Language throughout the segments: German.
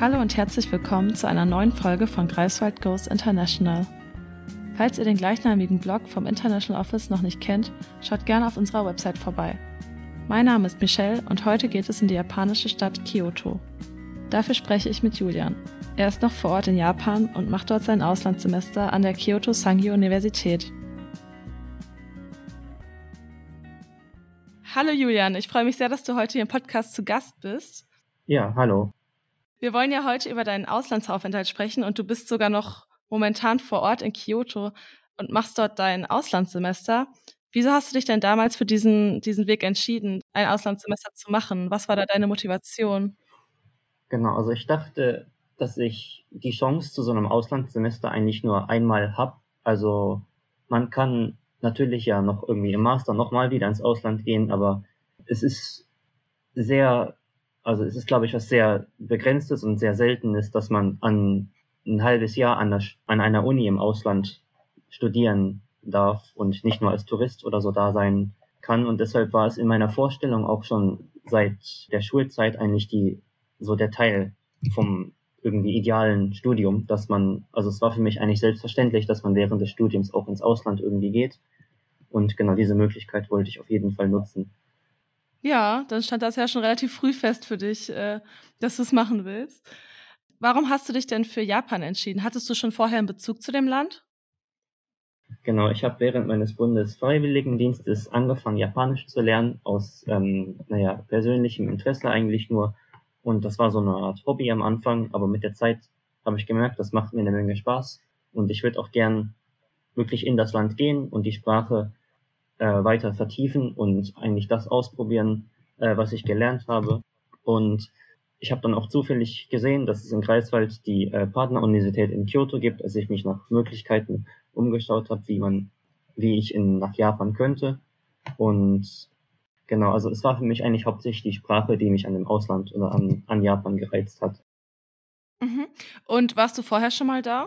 Hallo und herzlich willkommen zu einer neuen Folge von Greifswald Goes International. Falls ihr den gleichnamigen Blog vom International Office noch nicht kennt, schaut gerne auf unserer Website vorbei. Mein Name ist Michelle und heute geht es in die japanische Stadt Kyoto. Dafür spreche ich mit Julian. Er ist noch vor Ort in Japan und macht dort sein Auslandssemester an der Kyoto Sangyo Universität. Hallo Julian, ich freue mich sehr, dass du heute hier im Podcast zu Gast bist. Ja, hallo. Wir wollen ja heute über deinen Auslandsaufenthalt sprechen und du bist sogar noch momentan vor Ort in Kyoto und machst dort dein Auslandssemester. Wieso hast du dich denn damals für diesen, diesen Weg entschieden, ein Auslandssemester zu machen? Was war da deine Motivation? Genau, also ich dachte, dass ich die Chance zu so einem Auslandssemester eigentlich nur einmal habe. Also man kann natürlich ja noch irgendwie im Master nochmal wieder ins Ausland gehen, aber es ist sehr also es ist, glaube ich, was sehr begrenztes und sehr seltenes, dass man an ein halbes Jahr an, der, an einer Uni im Ausland studieren darf und nicht nur als Tourist oder so da sein kann. Und deshalb war es in meiner Vorstellung auch schon seit der Schulzeit eigentlich die, so der Teil vom irgendwie idealen Studium, dass man, also es war für mich eigentlich selbstverständlich, dass man während des Studiums auch ins Ausland irgendwie geht. Und genau diese Möglichkeit wollte ich auf jeden Fall nutzen. Ja, dann stand das ja schon relativ früh fest für dich, äh, dass du es machen willst. Warum hast du dich denn für Japan entschieden? Hattest du schon vorher einen Bezug zu dem Land? Genau, ich habe während meines Bundesfreiwilligendienstes angefangen, Japanisch zu lernen, aus, ähm, naja, persönlichem Interesse eigentlich nur. Und das war so eine Art Hobby am Anfang, aber mit der Zeit habe ich gemerkt, das macht mir eine Menge Spaß. Und ich würde auch gern wirklich in das Land gehen und die Sprache äh, weiter vertiefen und eigentlich das ausprobieren, äh, was ich gelernt habe. Und ich habe dann auch zufällig gesehen, dass es in Greifswald die äh, Partneruniversität in Kyoto gibt, als ich mich nach Möglichkeiten umgeschaut habe, wie man, wie ich in, nach Japan könnte. Und genau, also es war für mich eigentlich hauptsächlich die Sprache, die mich an dem Ausland oder an, an Japan gereizt hat. Mhm. Und warst du vorher schon mal da?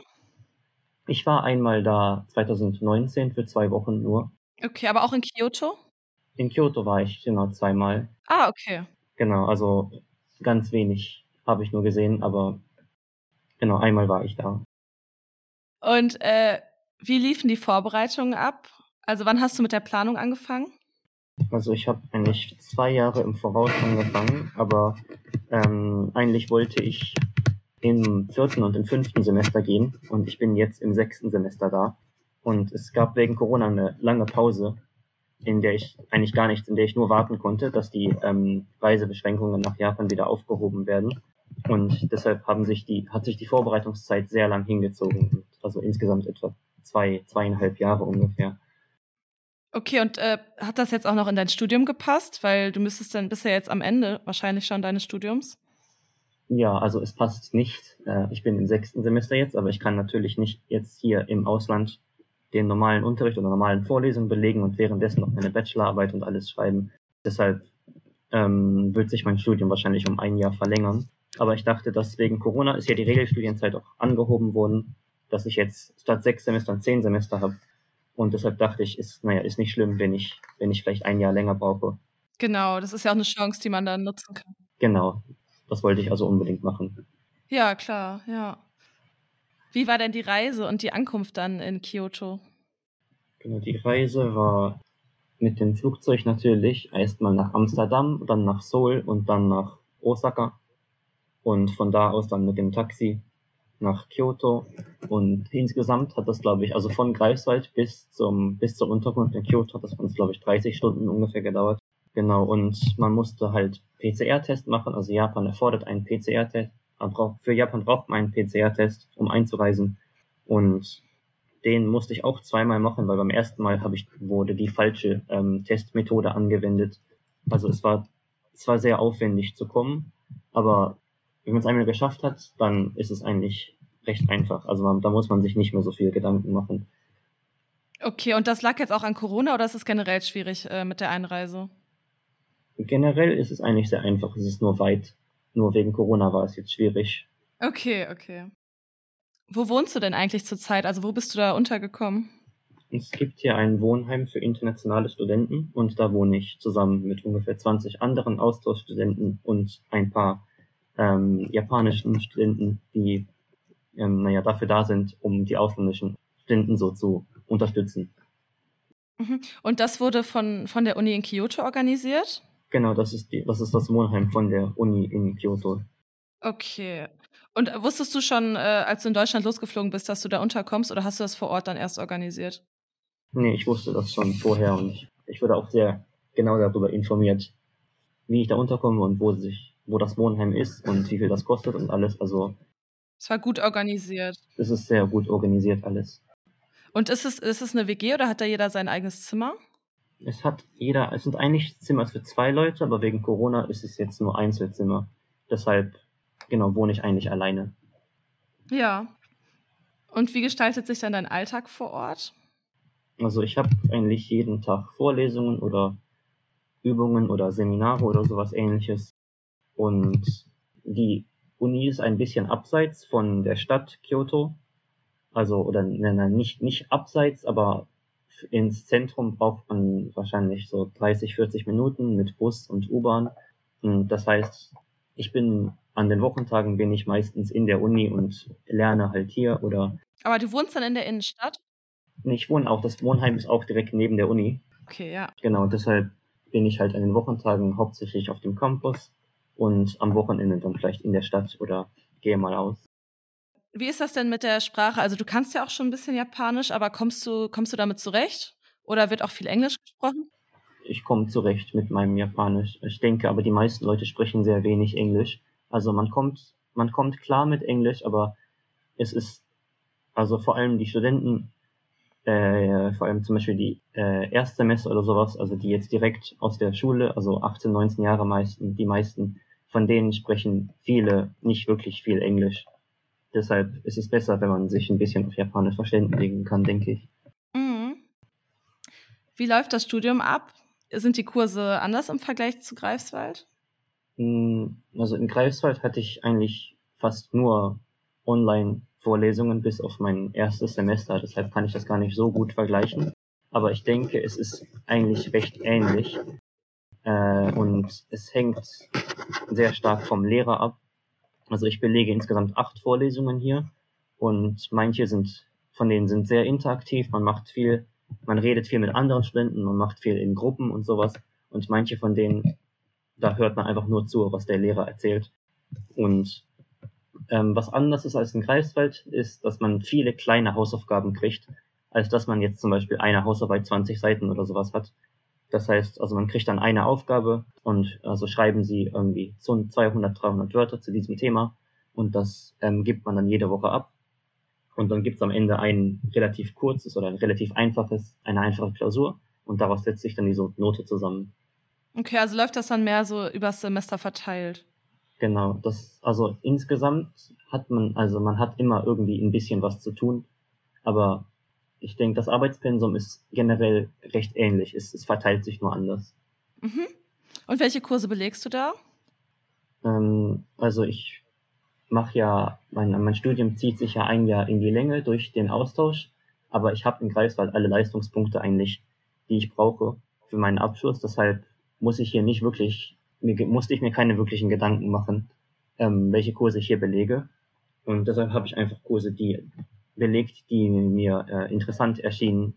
Ich war einmal da 2019 für zwei Wochen nur. Okay, aber auch in Kyoto? In Kyoto war ich genau zweimal. Ah, okay. Genau, also ganz wenig habe ich nur gesehen, aber genau einmal war ich da. Und äh, wie liefen die Vorbereitungen ab? Also wann hast du mit der Planung angefangen? Also ich habe eigentlich zwei Jahre im Voraus angefangen, aber ähm, eigentlich wollte ich im vierten und im fünften Semester gehen und ich bin jetzt im sechsten Semester da. Und es gab wegen Corona eine lange Pause, in der ich eigentlich gar nichts, in der ich nur warten konnte, dass die ähm, Reisebeschränkungen nach Japan wieder aufgehoben werden. Und deshalb haben sich die, hat sich die Vorbereitungszeit sehr lang hingezogen. Also insgesamt etwa zwei, zweieinhalb Jahre ungefähr. Okay, und äh, hat das jetzt auch noch in dein Studium gepasst? Weil du müsstest dann bisher jetzt am Ende wahrscheinlich schon deines Studiums. Ja, also es passt nicht. Äh, ich bin im sechsten Semester jetzt, aber ich kann natürlich nicht jetzt hier im Ausland den normalen Unterricht oder normalen Vorlesungen belegen und währenddessen noch meine Bachelorarbeit und alles schreiben. Deshalb ähm, wird sich mein Studium wahrscheinlich um ein Jahr verlängern. Aber ich dachte, dass wegen Corona ist ja die Regelstudienzeit auch angehoben worden, dass ich jetzt statt sechs Semestern zehn Semester habe. Und deshalb dachte ich, ist, naja, ist nicht schlimm, wenn ich, wenn ich vielleicht ein Jahr länger brauche. Genau, das ist ja auch eine Chance, die man dann nutzen kann. Genau, das wollte ich also unbedingt machen. Ja, klar, ja. Wie war denn die Reise und die Ankunft dann in Kyoto? Genau, die Reise war mit dem Flugzeug natürlich erstmal nach Amsterdam, dann nach Seoul und dann nach Osaka und von da aus dann mit dem Taxi nach Kyoto und insgesamt hat das glaube ich, also von Greifswald bis zum bis zur Unterkunft in Kyoto hat das uns glaube ich 30 Stunden ungefähr gedauert. Genau und man musste halt PCR-Test machen, also Japan erfordert einen PCR-Test für Japan braucht man einen PCR-Test, um einzureisen. Und den musste ich auch zweimal machen, weil beim ersten Mal habe ich, wurde die falsche ähm, Testmethode angewendet. Also es war, es war sehr aufwendig zu kommen, aber wenn man es einmal geschafft hat, dann ist es eigentlich recht einfach. Also man, da muss man sich nicht mehr so viel Gedanken machen. Okay, und das lag jetzt auch an Corona oder ist es generell schwierig äh, mit der Einreise? Generell ist es eigentlich sehr einfach. Es ist nur weit nur wegen Corona war es jetzt schwierig. Okay, okay. Wo wohnst du denn eigentlich zurzeit? Also wo bist du da untergekommen? Es gibt hier ein Wohnheim für internationale Studenten und da wohne ich zusammen mit ungefähr 20 anderen Austauschstudenten und ein paar ähm, japanischen Studenten, die ähm, naja, dafür da sind, um die ausländischen Studenten so zu unterstützen. Mhm. Und das wurde von, von der Uni in Kyoto organisiert? Genau, das ist, die, das ist das Wohnheim von der Uni in Kyoto. Okay. Und wusstest du schon, äh, als du in Deutschland losgeflogen bist, dass du da unterkommst oder hast du das vor Ort dann erst organisiert? Nee, ich wusste das schon vorher und ich, ich wurde auch sehr genau darüber informiert, wie ich da unterkomme und wo sich, wo das Wohnheim ist und wie viel das kostet und alles. Also es war gut organisiert. Es ist sehr gut organisiert alles. Und ist es, ist es eine WG oder hat da jeder sein eigenes Zimmer? Es hat jeder, es sind eigentlich Zimmer für zwei Leute, aber wegen Corona ist es jetzt nur Einzelzimmer. Deshalb, genau, wohne ich eigentlich alleine. Ja. Und wie gestaltet sich dann dein Alltag vor Ort? Also ich habe eigentlich jeden Tag Vorlesungen oder Übungen oder Seminare oder sowas ähnliches. Und die Uni ist ein bisschen abseits von der Stadt Kyoto. Also, oder nein, nicht, nicht abseits, aber ins Zentrum braucht man wahrscheinlich so 30, 40 Minuten mit Bus und U-Bahn. Das heißt, ich bin an den Wochentagen bin ich meistens in der Uni und lerne halt hier oder. Aber du wohnst dann in der Innenstadt? Ich wohne auch, das Wohnheim ist auch direkt neben der Uni. Okay, ja. Genau, deshalb bin ich halt an den Wochentagen hauptsächlich auf dem Campus und am Wochenende dann vielleicht in der Stadt oder gehe mal aus. Wie ist das denn mit der Sprache? Also du kannst ja auch schon ein bisschen Japanisch, aber kommst du, kommst du damit zurecht? Oder wird auch viel Englisch gesprochen? Ich komme zurecht mit meinem Japanisch. Ich denke, aber die meisten Leute sprechen sehr wenig Englisch. Also man kommt, man kommt klar mit Englisch, aber es ist, also vor allem die Studenten äh, vor allem zum Beispiel die äh, Erstsemester oder sowas, also die jetzt direkt aus der Schule, also 18, 19 Jahre meisten, die meisten von denen sprechen viele nicht wirklich viel Englisch. Deshalb ist es besser, wenn man sich ein bisschen auf Japanisch verständigen kann, denke ich. Mhm. Wie läuft das Studium ab? Sind die Kurse anders im Vergleich zu Greifswald? Hm, also in Greifswald hatte ich eigentlich fast nur online Vorlesungen bis auf mein erstes Semester, deshalb kann ich das gar nicht so gut vergleichen. Aber ich denke, es ist eigentlich recht ähnlich. Äh, und es hängt sehr stark vom Lehrer ab. Also ich belege insgesamt acht Vorlesungen hier und manche sind, von denen sind sehr interaktiv, man macht viel, man redet viel mit anderen Studenten, man macht viel in Gruppen und sowas. Und manche von denen, da hört man einfach nur zu, was der Lehrer erzählt. Und ähm, was anders ist als in Greifswald, ist, dass man viele kleine Hausaufgaben kriegt, als dass man jetzt zum Beispiel eine Hausarbeit 20 Seiten oder sowas hat. Das heißt, also man kriegt dann eine Aufgabe und also schreiben sie irgendwie so 200, 300 Wörter zu diesem Thema und das ähm, gibt man dann jede Woche ab. Und dann gibt's am Ende ein relativ kurzes oder ein relativ einfaches, eine einfache Klausur und daraus setzt sich dann die Note zusammen. Okay, also läuft das dann mehr so übers Semester verteilt? Genau, das, also insgesamt hat man, also man hat immer irgendwie ein bisschen was zu tun, aber ich denke, das Arbeitspensum ist generell recht ähnlich. Es, es verteilt sich nur anders. Mhm. Und welche Kurse belegst du da? Ähm, also ich mache ja, mein, mein Studium zieht sich ja ein Jahr in die Länge durch den Austausch, aber ich habe in Greifswald alle Leistungspunkte eigentlich, die ich brauche für meinen Abschluss. Deshalb muss ich hier nicht wirklich mir, musste ich mir keine wirklichen Gedanken machen, ähm, welche Kurse ich hier belege. Und deshalb habe ich einfach Kurse, die belegt, die mir äh, interessant erschienen.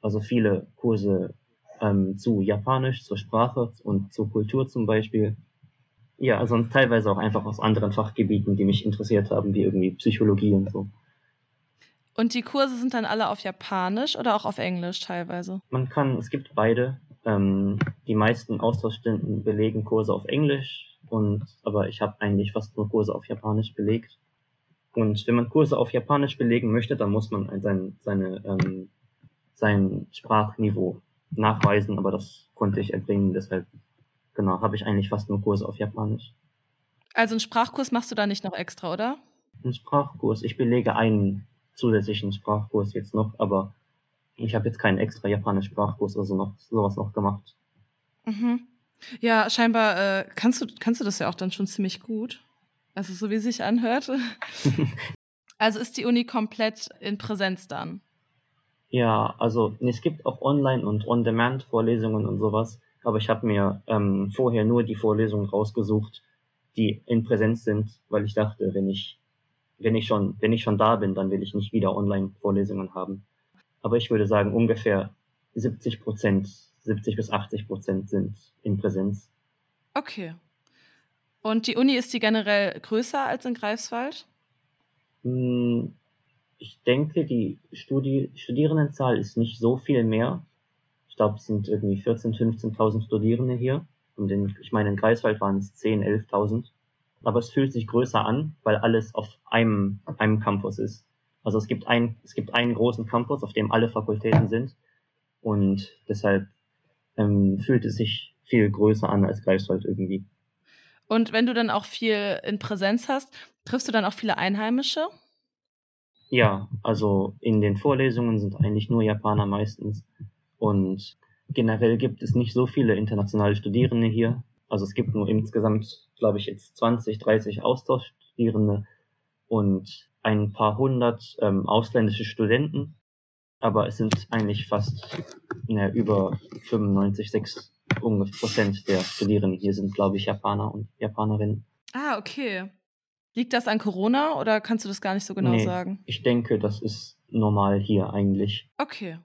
Also viele Kurse ähm, zu Japanisch, zur Sprache und zur Kultur zum Beispiel. Ja, also teilweise auch einfach aus anderen Fachgebieten, die mich interessiert haben, wie irgendwie Psychologie und so. Und die Kurse sind dann alle auf Japanisch oder auch auf Englisch teilweise? Man kann, es gibt beide. Ähm, die meisten Austauschstudenten belegen Kurse auf Englisch und aber ich habe eigentlich fast nur Kurse auf Japanisch belegt. Und wenn man Kurse auf Japanisch belegen möchte, dann muss man sein, seine, ähm, sein Sprachniveau nachweisen, aber das konnte ich erbringen, deshalb genau, habe ich eigentlich fast nur Kurse auf Japanisch. Also einen Sprachkurs machst du da nicht noch extra, oder? Ein Sprachkurs. Ich belege einen zusätzlichen Sprachkurs jetzt noch, aber ich habe jetzt keinen extra japanischen Sprachkurs oder so noch, sowas noch gemacht. Mhm. Ja, scheinbar äh, kannst, du, kannst du das ja auch dann schon ziemlich gut. Also so wie es sich anhört. also ist die Uni komplett in Präsenz dann? Ja, also es gibt auch Online- und On-Demand-Vorlesungen und sowas, aber ich habe mir ähm, vorher nur die Vorlesungen rausgesucht, die in Präsenz sind, weil ich dachte, wenn ich, wenn ich schon, wenn ich schon da bin, dann will ich nicht wieder Online-Vorlesungen haben. Aber ich würde sagen, ungefähr 70 Prozent, 70 bis 80 Prozent sind in Präsenz. Okay. Und die Uni ist die generell größer als in Greifswald? Hm, ich denke, die Studi Studierendenzahl ist nicht so viel mehr. Ich glaube, es sind irgendwie 14.000, 15.000 Studierende hier. Und in, ich meine, in Greifswald waren es 10.000, 11.000. Aber es fühlt sich größer an, weil alles auf einem, einem Campus ist. Also es gibt ein, es gibt einen großen Campus, auf dem alle Fakultäten sind. Und deshalb ähm, fühlt es sich viel größer an als Greifswald irgendwie. Und wenn du dann auch viel in Präsenz hast, triffst du dann auch viele Einheimische? Ja, also in den Vorlesungen sind eigentlich nur Japaner meistens. Und generell gibt es nicht so viele internationale Studierende hier. Also es gibt nur insgesamt, glaube ich, jetzt 20, 30 Austauschstudierende und ein paar hundert ähm, ausländische Studenten. Aber es sind eigentlich fast ne, über 95, 6 Prozent der Studierenden hier sind, glaube ich, Japaner und Japanerinnen. Ah, okay. Liegt das an Corona oder kannst du das gar nicht so genau nee, sagen? Ich denke, das ist normal hier eigentlich. Okay.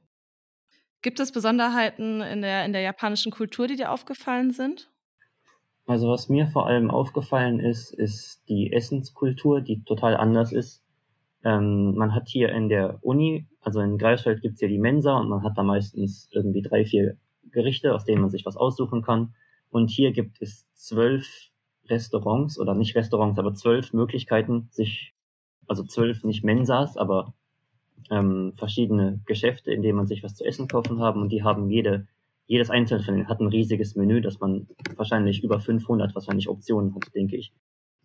Gibt es Besonderheiten in der, in der japanischen Kultur, die dir aufgefallen sind? Also was mir vor allem aufgefallen ist, ist die Essenskultur, die total anders ist. Ähm, man hat hier in der Uni, also in Greifswald gibt's ja die Mensa und man hat da meistens irgendwie drei, vier Gerichte, aus denen man sich was aussuchen kann. Und hier gibt es zwölf Restaurants oder nicht Restaurants, aber zwölf Möglichkeiten, sich, also zwölf nicht Mensas, aber ähm, verschiedene Geschäfte, in denen man sich was zu essen kaufen haben und die haben jede, jedes einzelne von denen hat ein riesiges Menü, dass man wahrscheinlich über 500 wahrscheinlich Optionen hat, denke ich.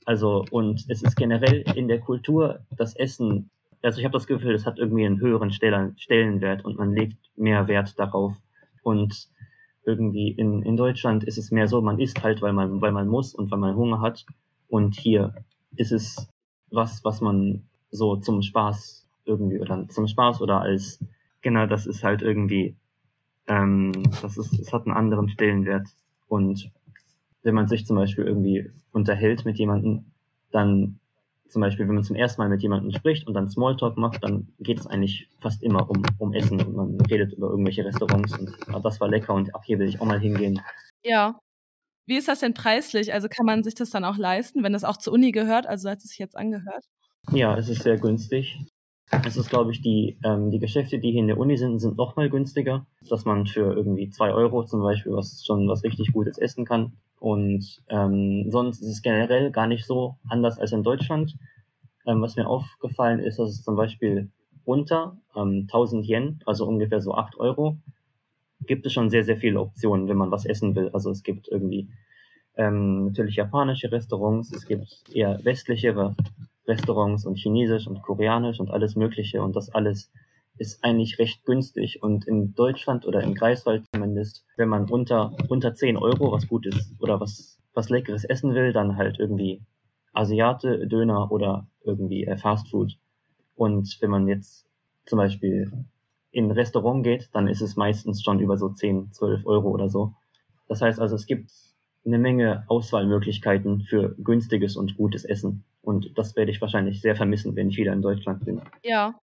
Also und es ist generell in der Kultur das Essen, also ich habe das Gefühl, es hat irgendwie einen höheren Stellenwert und man legt mehr Wert darauf und irgendwie in, in Deutschland ist es mehr so, man isst halt, weil man, weil man muss und weil man Hunger hat. Und hier ist es was, was man so zum Spaß irgendwie oder zum Spaß oder als, genau, das ist halt irgendwie, ähm, das ist, es hat einen anderen Stellenwert. Und wenn man sich zum Beispiel irgendwie unterhält mit jemandem, dann zum Beispiel, wenn man zum ersten Mal mit jemandem spricht und dann Smalltalk macht, dann geht es eigentlich fast immer um, um Essen und man redet über irgendwelche Restaurants und ah, das war lecker und ach, hier will ich auch mal hingehen. Ja. Wie ist das denn preislich? Also kann man sich das dann auch leisten, wenn das auch zur Uni gehört? Also hat es sich jetzt angehört? Ja, es ist sehr günstig. Es ist, glaube ich, die, ähm, die Geschäfte, die hier in der Uni sind, sind noch mal günstiger, dass man für irgendwie zwei Euro zum Beispiel was schon was richtig Gutes essen kann. Und ähm, sonst ist es generell gar nicht so anders als in Deutschland. Ähm, was mir aufgefallen ist, dass es zum Beispiel unter ähm, 1000 Yen, also ungefähr so 8 Euro, gibt es schon sehr, sehr viele Optionen, wenn man was essen will. Also es gibt irgendwie ähm, natürlich japanische Restaurants, es gibt eher westlichere Restaurants und chinesisch und koreanisch und alles Mögliche und das alles ist eigentlich recht günstig und in Deutschland oder in Greifswald zumindest, wenn man unter, unter 10 Euro was Gutes oder was, was Leckeres essen will, dann halt irgendwie Asiate, Döner oder irgendwie äh, Fast Food. Und wenn man jetzt zum Beispiel in ein Restaurant geht, dann ist es meistens schon über so 10, 12 Euro oder so. Das heißt also, es gibt eine Menge Auswahlmöglichkeiten für günstiges und gutes Essen. Und das werde ich wahrscheinlich sehr vermissen, wenn ich wieder in Deutschland bin. Ja,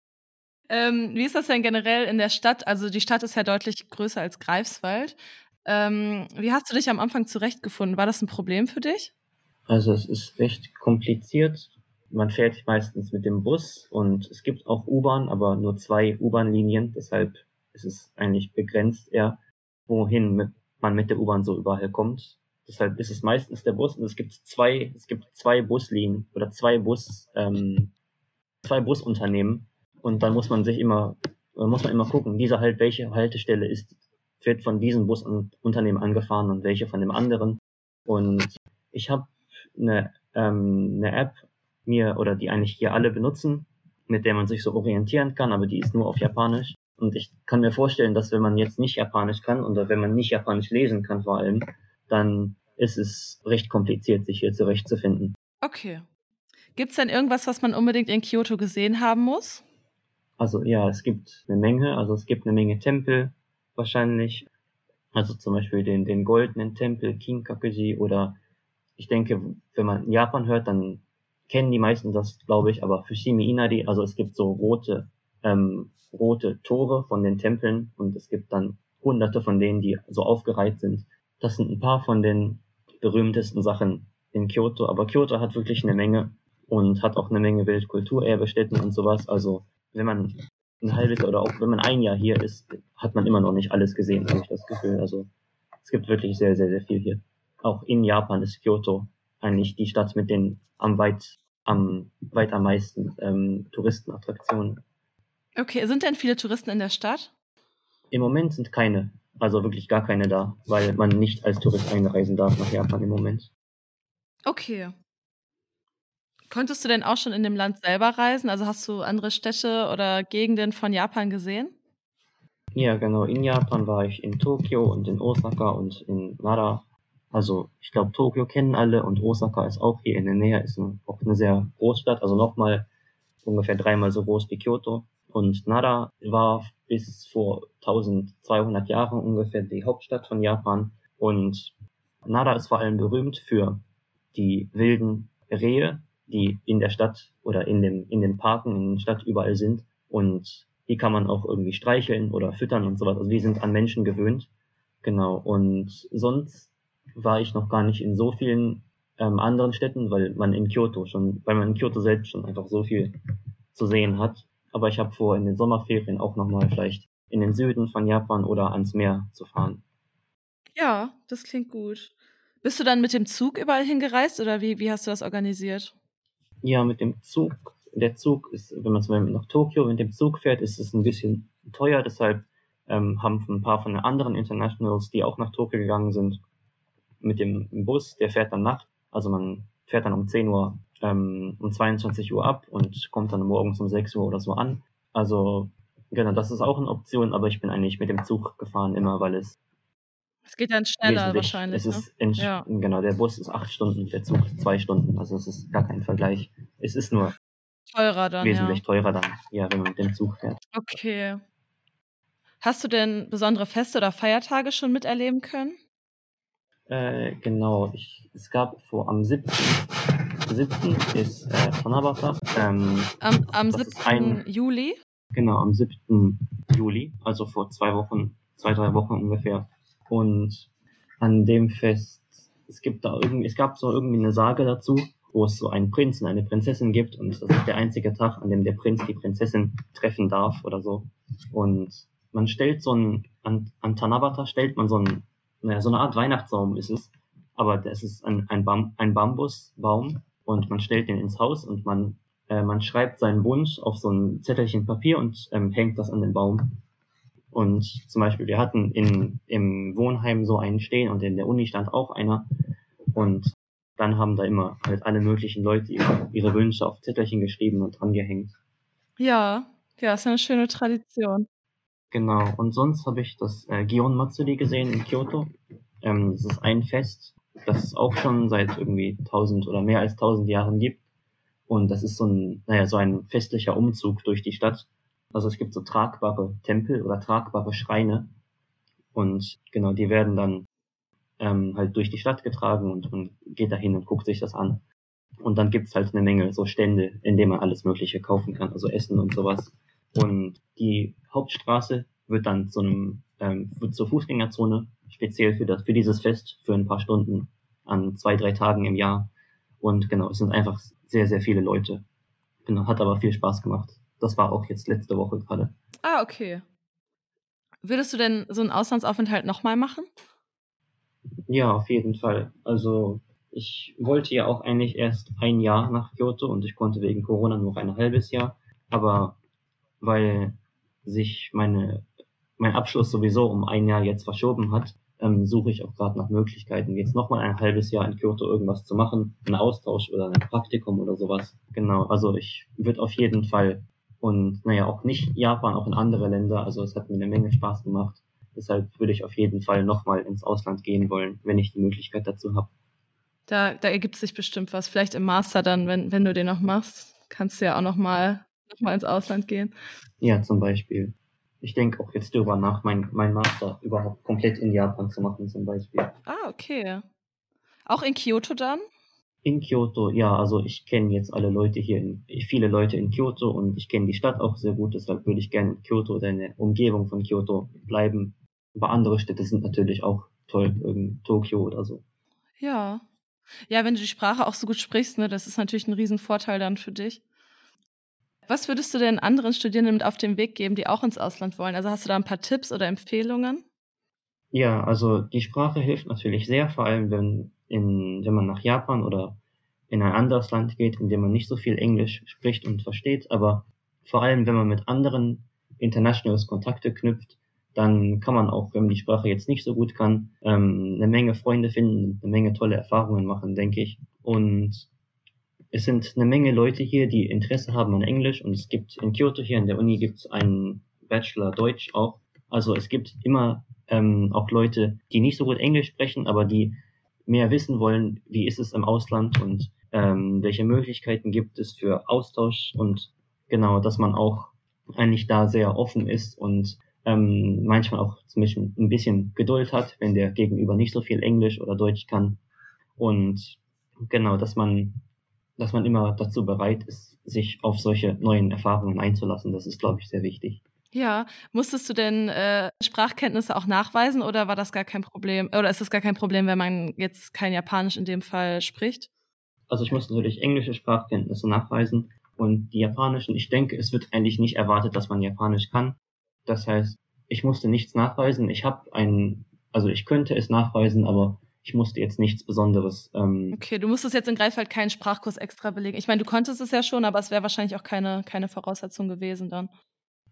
ähm, wie ist das denn generell in der Stadt? Also die Stadt ist ja deutlich größer als Greifswald. Ähm, wie hast du dich am Anfang zurechtgefunden? War das ein Problem für dich? Also es ist recht kompliziert. Man fährt meistens mit dem Bus und es gibt auch U-Bahn, aber nur zwei U-Bahn-Linien. Deshalb ist es eigentlich begrenzt eher, wohin mit, man mit der U-Bahn so überall kommt. Deshalb ist es meistens der Bus und es gibt zwei, es gibt zwei Buslinien oder zwei Bus, ähm, zwei Busunternehmen, und dann muss man sich immer, muss man immer gucken, diese halt, welche Haltestelle ist, wird von diesem Busunternehmen angefahren und welche von dem anderen. Und ich habe eine, ähm, eine App mir, oder die eigentlich hier alle benutzen, mit der man sich so orientieren kann, aber die ist nur auf Japanisch. Und ich kann mir vorstellen, dass wenn man jetzt nicht Japanisch kann oder wenn man nicht Japanisch lesen kann vor allem, dann ist es recht kompliziert, sich hier zurechtzufinden. Okay. Gibt es denn irgendwas, was man unbedingt in Kyoto gesehen haben muss? Also ja, es gibt eine Menge, also es gibt eine Menge Tempel wahrscheinlich. Also zum Beispiel den, den goldenen Tempel Kinkakuji oder ich denke, wenn man Japan hört, dann kennen die meisten das, glaube ich, aber Fushimi Inari, also es gibt so rote, ähm, rote Tore von den Tempeln und es gibt dann hunderte von denen, die so aufgereiht sind. Das sind ein paar von den berühmtesten Sachen in Kyoto, aber Kyoto hat wirklich eine Menge und hat auch eine Menge Weltkulturerbestätten und sowas. Also wenn man ein halbes oder auch wenn man ein Jahr hier ist, hat man immer noch nicht alles gesehen, habe ich das Gefühl. Also es gibt wirklich sehr, sehr, sehr viel hier. Auch in Japan ist Kyoto eigentlich die Stadt mit den am weit am weit am meisten ähm, Touristenattraktionen. Okay, sind denn viele Touristen in der Stadt? Im Moment sind keine, also wirklich gar keine da, weil man nicht als Tourist einreisen darf nach Japan im Moment. Okay. Konntest du denn auch schon in dem Land selber reisen? Also hast du andere Städte oder Gegenden von Japan gesehen? Ja, genau. In Japan war ich in Tokio und in Osaka und in Nara. Also ich glaube, Tokio kennen alle und Osaka ist auch hier in der Nähe, ist auch eine sehr Großstadt, also nochmal ungefähr dreimal so groß wie Kyoto. Und Nara war bis vor 1200 Jahren ungefähr die Hauptstadt von Japan. Und Nara ist vor allem berühmt für die wilden Rehe, die in der Stadt oder in, dem, in den Parken, in der Stadt überall sind. Und die kann man auch irgendwie streicheln oder füttern und sowas. Also die sind an Menschen gewöhnt. Genau. Und sonst war ich noch gar nicht in so vielen ähm, anderen Städten, weil man in Kyoto schon, weil man in Kyoto selbst schon einfach so viel zu sehen hat. Aber ich habe vor, in den Sommerferien auch nochmal vielleicht in den Süden von Japan oder ans Meer zu fahren. Ja, das klingt gut. Bist du dann mit dem Zug überall hingereist oder wie, wie hast du das organisiert? Ja, mit dem Zug. Der Zug ist, wenn man zum Beispiel nach Tokio mit dem Zug fährt, ist es ein bisschen teuer. Deshalb ähm, haben ein paar von den anderen Internationals, die auch nach Tokio gegangen sind, mit dem Bus, der fährt dann nachts. Also man fährt dann um 10 Uhr ähm, um 22 Uhr ab und kommt dann morgens um 6 Uhr oder so an. Also genau, das ist auch eine Option, aber ich bin eigentlich mit dem Zug gefahren immer, weil es es geht dann schneller wahrscheinlich. Es ist ne? ja. genau, der Bus ist acht Stunden, der Zug zwei Stunden. Also es ist gar kein Vergleich. Es ist nur teurer dann, wesentlich ja. teurer dann, ja, wenn man mit dem Zug fährt. Okay. Hast du denn besondere Feste oder Feiertage schon miterleben können? Äh, genau, ich, es gab vor am 7. 7. ist äh, Tanabata. Ähm, am am 7. Ein, Juli? Genau, am 7. Juli, also vor zwei Wochen, zwei, drei Wochen ungefähr. Und an dem Fest, es gibt da irgendwie, es gab so irgendwie eine Sage dazu, wo es so einen Prinz und eine Prinzessin gibt und das ist der einzige Tag, an dem der Prinz die Prinzessin treffen darf oder so. Und man stellt so ein, an, an Tanabata stellt man so ein naja, so eine Art Weihnachtsbaum ist es, aber das ist ein, ein, Bam, ein Bambusbaum und man stellt den ins Haus und man, äh, man schreibt seinen Wunsch auf so ein Zettelchen Papier und ähm, hängt das an den Baum. Und zum Beispiel, wir hatten in, im Wohnheim so einen stehen und in der Uni stand auch einer. Und dann haben da immer halt alle möglichen Leute ihre, ihre Wünsche auf Zettelchen geschrieben und dran gehängt. Ja, ja, ist eine schöne Tradition. Genau, und sonst habe ich das äh, Gion Matsuri gesehen in Kyoto. Ähm, das ist ein Fest, das es auch schon seit irgendwie tausend oder mehr als tausend Jahren gibt. Und das ist so ein, naja, so ein festlicher Umzug durch die Stadt. Also es gibt so tragbare Tempel oder tragbare Schreine. Und genau, die werden dann ähm, halt durch die Stadt getragen und man geht dahin und guckt sich das an. Und dann gibt's halt eine Menge so Stände, in denen man alles Mögliche kaufen kann, also Essen und sowas. Und die Hauptstraße wird dann zu einem, ähm, wird zur Fußgängerzone, speziell für das, für dieses Fest, für ein paar Stunden an zwei, drei Tagen im Jahr. Und genau, es sind einfach sehr, sehr viele Leute. Genau, hat aber viel Spaß gemacht. Das war auch jetzt letzte Woche gerade. Ah, okay. Würdest du denn so einen Auslandsaufenthalt nochmal machen? Ja, auf jeden Fall. Also ich wollte ja auch eigentlich erst ein Jahr nach Kyoto und ich konnte wegen Corona nur ein halbes Jahr. Aber weil sich meine, mein Abschluss sowieso um ein Jahr jetzt verschoben hat, ähm, suche ich auch gerade nach Möglichkeiten, jetzt nochmal ein halbes Jahr in Kyoto irgendwas zu machen, einen Austausch oder ein Praktikum oder sowas. Genau, also ich würde auf jeden Fall und naja, auch nicht Japan, auch in andere Länder, also es hat mir eine Menge Spaß gemacht. Deshalb würde ich auf jeden Fall nochmal ins Ausland gehen wollen, wenn ich die Möglichkeit dazu habe. Da, da ergibt sich bestimmt was. Vielleicht im Master dann, wenn, wenn du den noch machst, kannst du ja auch nochmal mal ins Ausland gehen. Ja, zum Beispiel. Ich denke auch jetzt darüber nach, mein, mein Master überhaupt komplett in Japan zu machen, zum Beispiel. Ah, okay. Auch in Kyoto dann? In Kyoto, ja, also ich kenne jetzt alle Leute hier, in, viele Leute in Kyoto und ich kenne die Stadt auch sehr gut, deshalb würde ich gerne in Kyoto oder in der Umgebung von Kyoto bleiben. Aber andere Städte sind natürlich auch toll, irgendwie Tokio oder so. Ja. Ja, wenn du die Sprache auch so gut sprichst, ne, das ist natürlich ein Riesenvorteil dann für dich. Was würdest du denn anderen Studierenden mit auf den Weg geben, die auch ins Ausland wollen? Also hast du da ein paar Tipps oder Empfehlungen? Ja, also die Sprache hilft natürlich sehr, vor allem wenn, in, wenn man nach Japan oder in ein anderes Land geht, in dem man nicht so viel Englisch spricht und versteht, aber vor allem wenn man mit anderen Internationals Kontakte knüpft, dann kann man auch, wenn man die Sprache jetzt nicht so gut kann, ähm, eine Menge Freunde finden, eine Menge tolle Erfahrungen machen, denke ich. Und es sind eine Menge Leute hier, die Interesse haben an Englisch und es gibt in Kyoto hier in der Uni gibt es einen Bachelor Deutsch auch. Also es gibt immer ähm, auch Leute, die nicht so gut Englisch sprechen, aber die mehr wissen wollen, wie ist es im Ausland und ähm, welche Möglichkeiten gibt es für Austausch und genau, dass man auch eigentlich da sehr offen ist und ähm, manchmal auch zum Beispiel ein bisschen Geduld hat, wenn der Gegenüber nicht so viel Englisch oder Deutsch kann und genau, dass man dass man immer dazu bereit ist, sich auf solche neuen Erfahrungen einzulassen. Das ist, glaube ich, sehr wichtig. Ja, musstest du denn äh, Sprachkenntnisse auch nachweisen oder war das gar kein Problem? Oder ist das gar kein Problem, wenn man jetzt kein Japanisch in dem Fall spricht? Also ich musste natürlich englische Sprachkenntnisse nachweisen und die japanischen, ich denke, es wird eigentlich nicht erwartet, dass man Japanisch kann. Das heißt, ich musste nichts nachweisen. Ich habe einen, also ich könnte es nachweisen, aber ich musste jetzt nichts Besonderes. Ähm, okay, du musstest jetzt in Greifswald keinen Sprachkurs extra belegen. Ich meine, du konntest es ja schon, aber es wäre wahrscheinlich auch keine, keine Voraussetzung gewesen dann.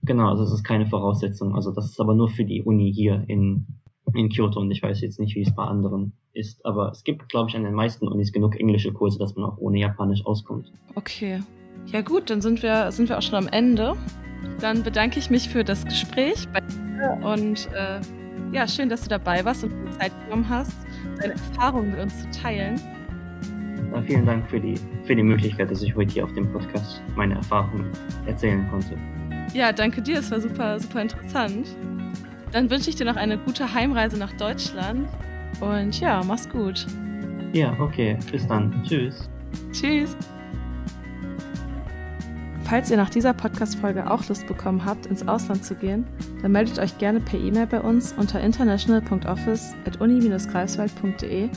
Genau, also es ist keine Voraussetzung. Also das ist aber nur für die Uni hier in, in Kyoto und ich weiß jetzt nicht, wie es bei anderen ist. Aber es gibt, glaube ich, an den meisten Unis genug englische Kurse, dass man auch ohne Japanisch auskommt. Okay. Ja gut, dann sind wir, sind wir auch schon am Ende. Dann bedanke ich mich für das Gespräch und äh, ja, schön, dass du dabei warst und die Zeit genommen hast deine Erfahrungen mit uns zu teilen. Ja, vielen Dank für die, für die Möglichkeit, dass ich heute hier auf dem Podcast meine Erfahrungen erzählen konnte. Ja, danke dir, es war super, super interessant. Dann wünsche ich dir noch eine gute Heimreise nach Deutschland und ja, mach's gut. Ja, okay, bis dann. Tschüss. Tschüss. Falls ihr nach dieser Podcast-Folge auch Lust bekommen habt, ins Ausland zu gehen, dann meldet euch gerne per E-Mail bei uns unter international.office.uni-greifswald.de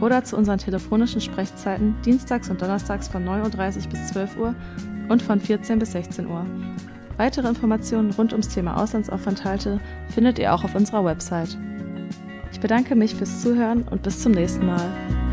oder zu unseren telefonischen Sprechzeiten dienstags und donnerstags von 9.30 Uhr bis 12 Uhr und von 14 bis 16 Uhr. Weitere Informationen rund ums Thema Auslandsaufenthalte findet ihr auch auf unserer Website. Ich bedanke mich fürs Zuhören und bis zum nächsten Mal.